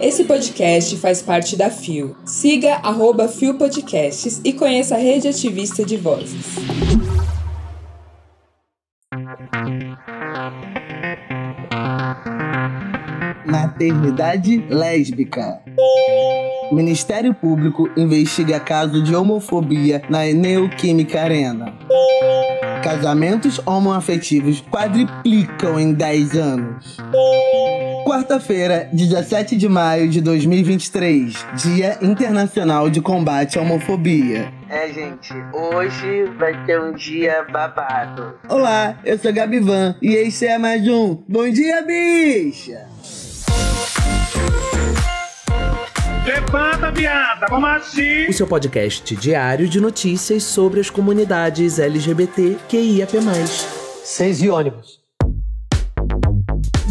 Esse podcast faz parte da FIO. Siga arroba FIO Podcasts e conheça a rede ativista de vozes. Maternidade lésbica. Ministério Público investiga caso de homofobia na Neoquímica Arena. Casamentos homoafetivos quadriplicam em 10 anos. Quarta-feira, 17 de maio de 2023, Dia Internacional de Combate à Homofobia. É, gente, hoje vai ter um dia babado. Olá, eu sou Gabi Van e este é mais um Bom Dia Bicha! Levanta, viada, vamos assim! O seu podcast diário de notícias sobre as comunidades LGBT QIAP+. Seis e ônibus.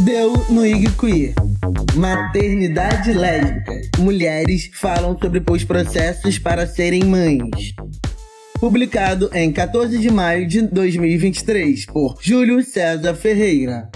Deu no IG Queer. Maternidade lésbica. Mulheres falam sobre os processos para serem mães. Publicado em 14 de maio de 2023 por Júlio César Ferreira.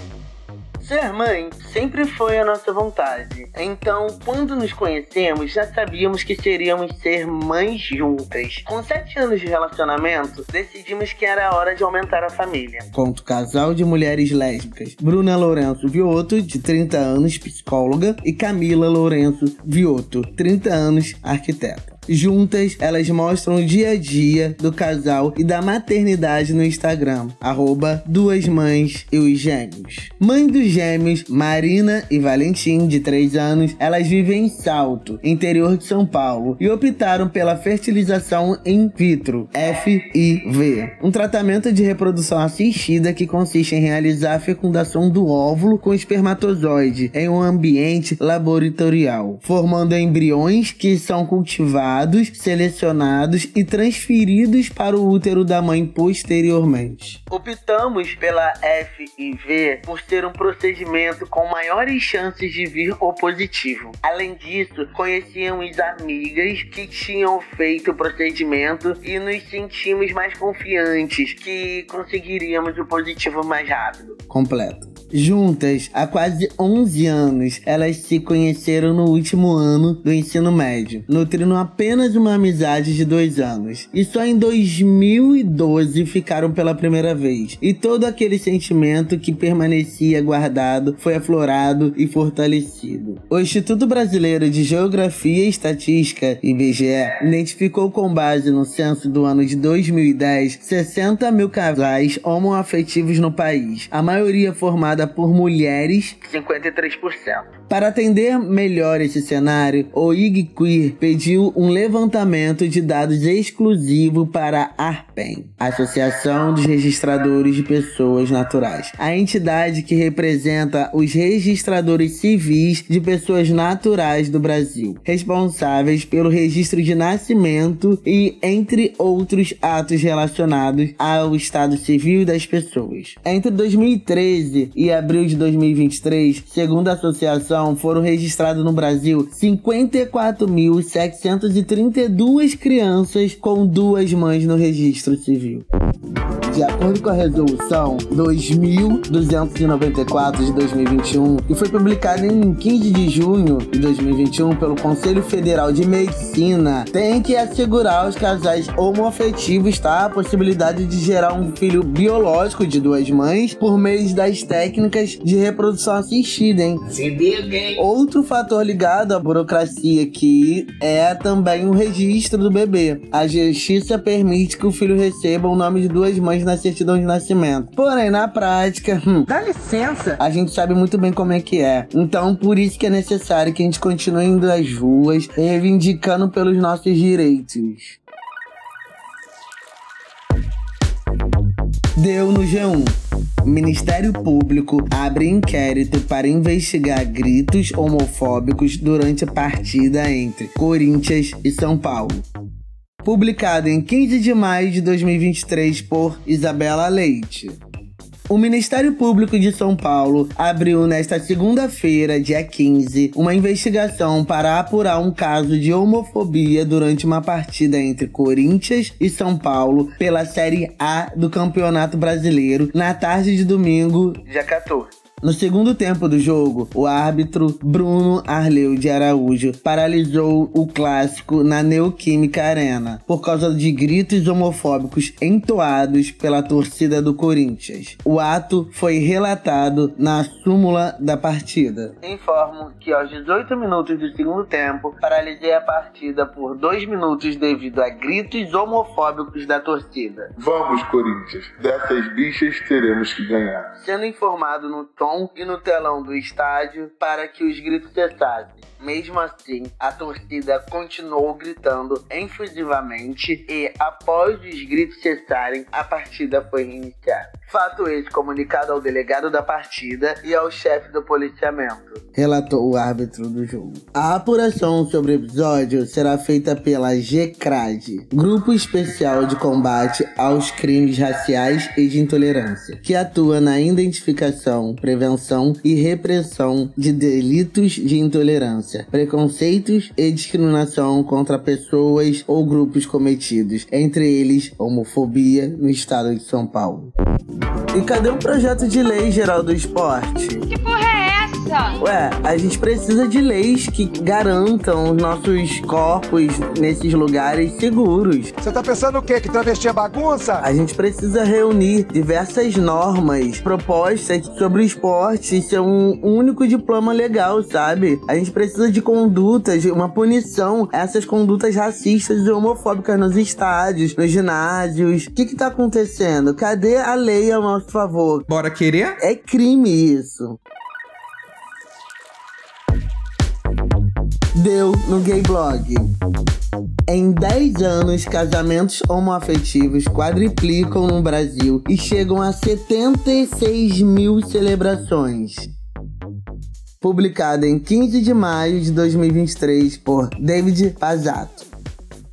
Ser mãe sempre foi a nossa vontade. Então, quando nos conhecemos, já sabíamos que seríamos ser mães juntas. Com sete anos de relacionamento, decidimos que era hora de aumentar a família. Conto casal de mulheres lésbicas. Bruna Lourenço Vioto, de 30 anos, psicóloga, e Camila Lourenço Vioto, 30 anos, arquiteta. Juntas, elas mostram o dia a dia do casal e da maternidade no Instagram, arroba Duas Mães e os Gêmeos. Mãe dos gêmeos, Marina e Valentim, de 3 anos, elas vivem em Salto, interior de São Paulo, e optaram pela fertilização in vitro, FIV, um tratamento de reprodução assistida que consiste em realizar a fecundação do óvulo com espermatozoide em um ambiente laboratorial, formando embriões que são cultivados selecionados e transferidos para o útero da mãe posteriormente. Optamos pela FIV por ser um procedimento com maiores chances de vir o positivo. Além disso, conhecíamos amigas que tinham feito o procedimento e nos sentimos mais confiantes que conseguiríamos o positivo mais rápido. Completo. Juntas há quase 11 anos, elas se conheceram no último ano do ensino médio, nutrindo apenas uma amizade de dois anos. E só em 2012 ficaram pela primeira vez. E todo aquele sentimento que permanecia guardado foi aflorado e fortalecido. O Instituto Brasileiro de Geografia e Estatística, IBGE, identificou com base no censo do ano de 2010 60 mil casais homoafetivos no país, a maioria formada por mulheres, 53%. Para atender melhor esse cenário, o IG Queer pediu um levantamento de dados exclusivo para a ARPEN, Associação dos Registradores de Pessoas Naturais, a entidade que representa os registradores civis de pessoas naturais do Brasil, responsáveis pelo registro de nascimento e entre outros atos relacionados ao estado civil das pessoas. Entre 2013 e abril de 2023, segundo a associação, foram registrados no Brasil 54.732 crianças com duas mães no registro civil. De acordo com a resolução 2294 de 2021, que foi publicada em 15 de junho de 2021 pelo Conselho Federal de Medicina, tem que assegurar aos casais homoafetivos tá, a possibilidade de gerar um filho biológico de duas mães por meio das técnicas de reprodução assistida, hein? Se liga, hein? Outro fator ligado à burocracia aqui é também o registro do bebê. A justiça permite que o filho receba o nome de duas mães na certidão de nascimento. Porém, na prática, hum, Dá licença. a gente sabe muito bem como é que é. Então, por isso que é necessário que a gente continue indo às ruas, reivindicando pelos nossos direitos. Deu no G1. Ministério Público abre inquérito para investigar gritos homofóbicos durante a partida entre Corinthians e São Paulo. Publicado em 15 de maio de 2023 por Isabela Leite. O Ministério Público de São Paulo abriu nesta segunda-feira, dia 15, uma investigação para apurar um caso de homofobia durante uma partida entre Corinthians e São Paulo pela Série A do Campeonato Brasileiro na tarde de domingo, dia 14. No segundo tempo do jogo, o árbitro Bruno Arleu de Araújo paralisou o clássico na Neoquímica Arena por causa de gritos homofóbicos entoados pela torcida do Corinthians. O ato foi relatado na súmula da partida. Informo que aos 18 minutos do segundo tempo, paralisei a partida por dois minutos devido a gritos homofóbicos da torcida. Vamos, Corinthians. Dessas bichas teremos que ganhar. Sendo informado no tom e no telão do estádio para que os gritos cessassem. Mesmo assim, a torcida continuou gritando efusivamente e, após os gritos cessarem, a partida foi reiniciada. Fato esse comunicado ao delegado da partida e ao chefe do policiamento. Relatou o árbitro do jogo. A apuração sobre o episódio será feita pela GCRAD, Grupo Especial de Combate aos Crimes Raciais e de Intolerância, que atua na identificação, prevenção e repressão de delitos de intolerância, preconceitos e discriminação contra pessoas ou grupos cometidos, entre eles homofobia, no estado de São Paulo. E cadê o projeto de lei geral do esporte? Que porra é essa? Ué, a gente precisa de leis que garantam os nossos corpos nesses lugares seguros. Você tá pensando o quê? Que travesti é bagunça? A gente precisa reunir diversas normas propostas sobre o esporte e ser um único diploma legal, sabe? A gente precisa de condutas, uma punição a essas condutas racistas e homofóbicas nos estádios, nos ginásios. O que que tá acontecendo? Cadê a lei a nosso favor? Bora querer? É crime isso. Deu no Gay Blog. Em 10 anos, casamentos homoafetivos quadriplicam no Brasil e chegam a 76 mil celebrações. Publicada em 15 de maio de 2023 por David Pazato.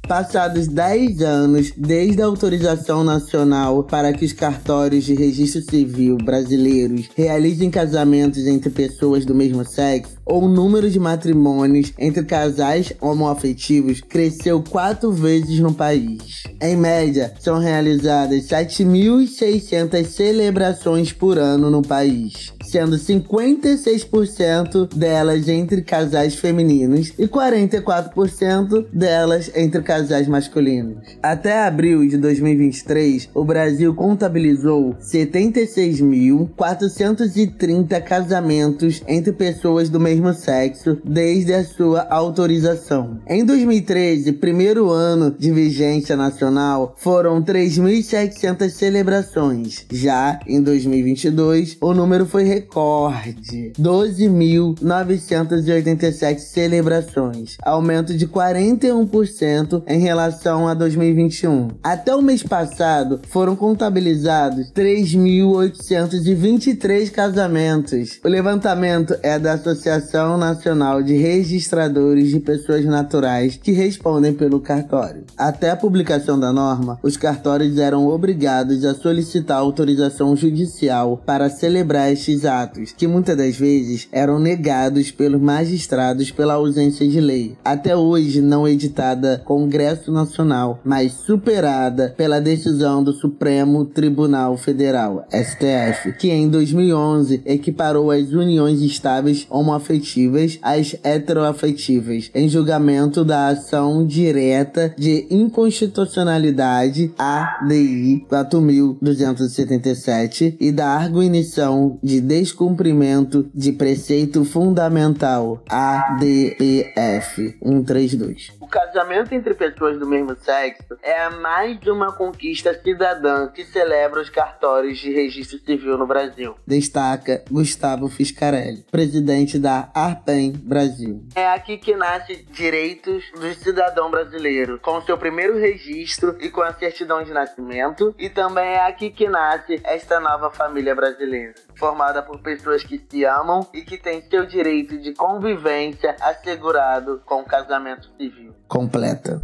Passados 10 anos desde a autorização nacional para que os cartórios de registro civil brasileiros realizem casamentos entre pessoas do mesmo sexo, o número de matrimônios entre casais homoafetivos cresceu quatro vezes no país. Em média, são realizadas 7.600 celebrações por ano no país, sendo 56% delas entre casais femininos e 44% delas entre casais masculinos. Até abril de 2023, o Brasil contabilizou 76.430 casamentos entre pessoas do mesmo sexo desde a sua autorização. Em 2013, primeiro ano de vigência nacional, foram 3.700 celebrações. Já em 2022, o número foi recorde: 12.987 celebrações, aumento de 41% em relação a 2021. Até o mês passado, foram contabilizados 3.823 casamentos. O levantamento é da Associação Nacional de Registradores de Pessoas Naturais que respondem pelo cartório. Até a publicação da norma, os cartórios eram obrigados a solicitar autorização judicial para celebrar estes atos, que muitas das vezes eram negados pelos magistrados pela ausência de lei. Até hoje não editada Congresso Nacional, mas superada pela decisão do Supremo Tribunal Federal, STF, que em 2011 equiparou as uniões estáveis homoafetivas às heteroafetivas em julgamento da ação direta de inconstitucionalidade ADI 4277 e da arguição de descumprimento de preceito fundamental ADPF 132. O casamento entre pessoas do mesmo sexo é mais uma conquista cidadã que celebra os cartórios de registro civil no Brasil. Destaca Gustavo Fiscarelli, presidente da ARPEM Brasil. É aqui que nasce direitos do cidadão brasileiro, com seu primeiro registro e com a certidão de nascimento, e também é aqui que nasce esta nova família brasileira, formada por pessoas que se amam e que têm seu direito de convivência assegurado com o casamento civil. Completa.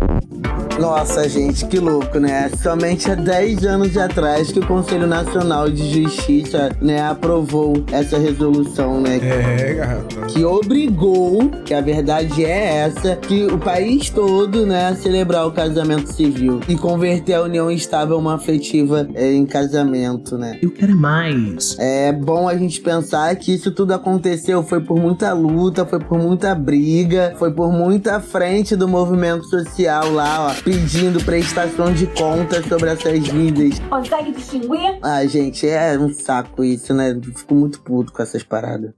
Nossa, gente, que louco, né? Somente há 10 anos atrás que o Conselho Nacional de Justiça, né, aprovou essa resolução, né? É, garota. Que obrigou, que a verdade é essa, que o país todo, né, a celebrar o casamento civil e converter a união estável uma afetiva é, em casamento, né? Eu quero mais. É bom a gente pensar que isso tudo aconteceu foi por muita luta, foi por muita briga, foi por muita frente do movimento social lá, ó, pedindo prestação de contas sobre essas vidas. Consegue distinguir? Ah, gente, é um saco isso, né? Eu Fico muito puto com essas paradas.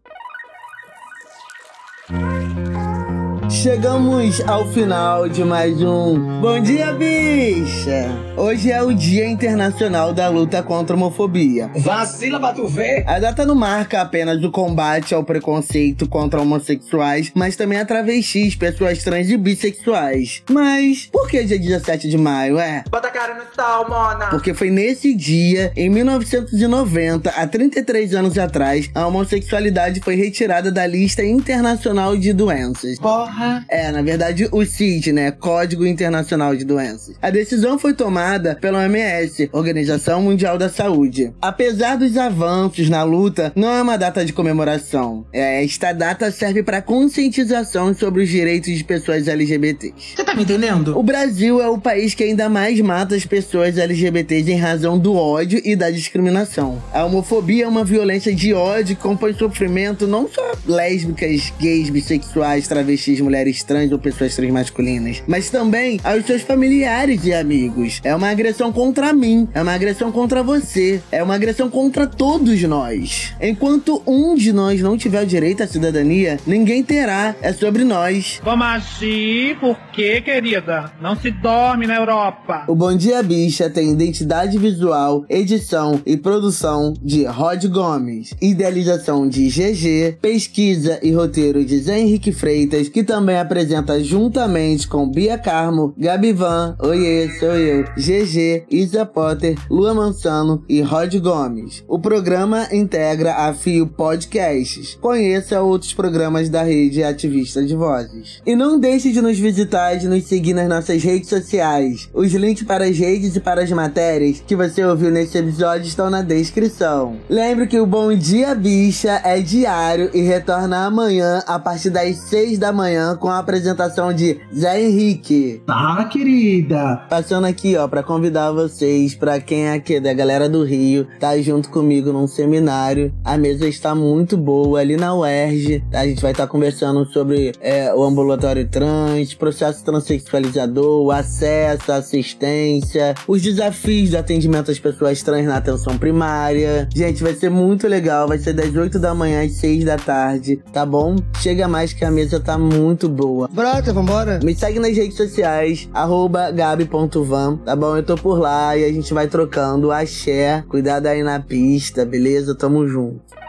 Chegamos ao final de mais um Bom Dia Bicha! Hoje é o Dia Internacional da Luta contra a Homofobia. Vacila pra tu ver. A data não marca apenas o combate ao preconceito contra homossexuais, mas também a travestis, pessoas trans e bissexuais. Mas por que dia 17 de maio, é? Bota a cara no sol, mona. Porque foi nesse dia, em 1990, há 33 anos atrás, a homossexualidade foi retirada da lista internacional de doenças. Porra. É, na verdade, o CID, né? Código Internacional de Doenças. A decisão foi tomada pela OMS, Organização Mundial da Saúde. Apesar dos avanços na luta, não é uma data de comemoração. É, esta data serve para conscientização sobre os direitos de pessoas LGBTs. Você tá me entendendo? O Brasil é o país que ainda mais mata as pessoas LGBTs em razão do ódio e da discriminação. A homofobia é uma violência de ódio que compõe sofrimento não só lésbicas, gays, bissexuais, travestis, mulheres trans ou pessoas transmasculinas, mas também aos seus familiares e amigos. É uma agressão contra mim, é uma agressão contra você, é uma agressão contra todos nós. Enquanto um de nós não tiver o direito à cidadania, ninguém terá. É sobre nós. Vamos agir porque, querida, não se dorme na Europa. O Bom Dia Bicha tem identidade visual, edição e produção de Rod Gomes, idealização de GG, pesquisa e roteiro de Zé Henrique Freitas, que também apresenta juntamente com Bia Carmo, Gabi Van, Oiê, sou eu, GG, Isa Potter, Lua Mansano e Rod Gomes. O programa integra a Fio Podcasts. Conheça outros programas da rede ativista de vozes. E não deixe de nos visitar e nos seguir nas nossas redes sociais. Os links para as redes e para as matérias que você ouviu nesse episódio estão na descrição. Lembre que o Bom Dia Bicha é diário e retorna amanhã a partir das 6 da manhã com a apresentação de Zé Henrique. Tá, querida. Passando aqui, ó, pra convidar vocês, pra quem é aqui da galera do Rio, tá junto comigo num seminário. A mesa está muito boa ali na UERJ. A gente vai estar conversando sobre é, o ambulatório trans, processo transexualizador, o acesso, a assistência, os desafios do atendimento às pessoas trans na atenção primária. Gente, vai ser muito legal. Vai ser das 8 da manhã às 6 da tarde, tá bom? Chega mais que a mesa tá muito boa. Brota, vambora. Me segue nas redes sociais, arroba gabi.van, tá bom? Eu tô por lá e a gente vai trocando axé. Cuidado aí na pista, beleza? Tamo junto.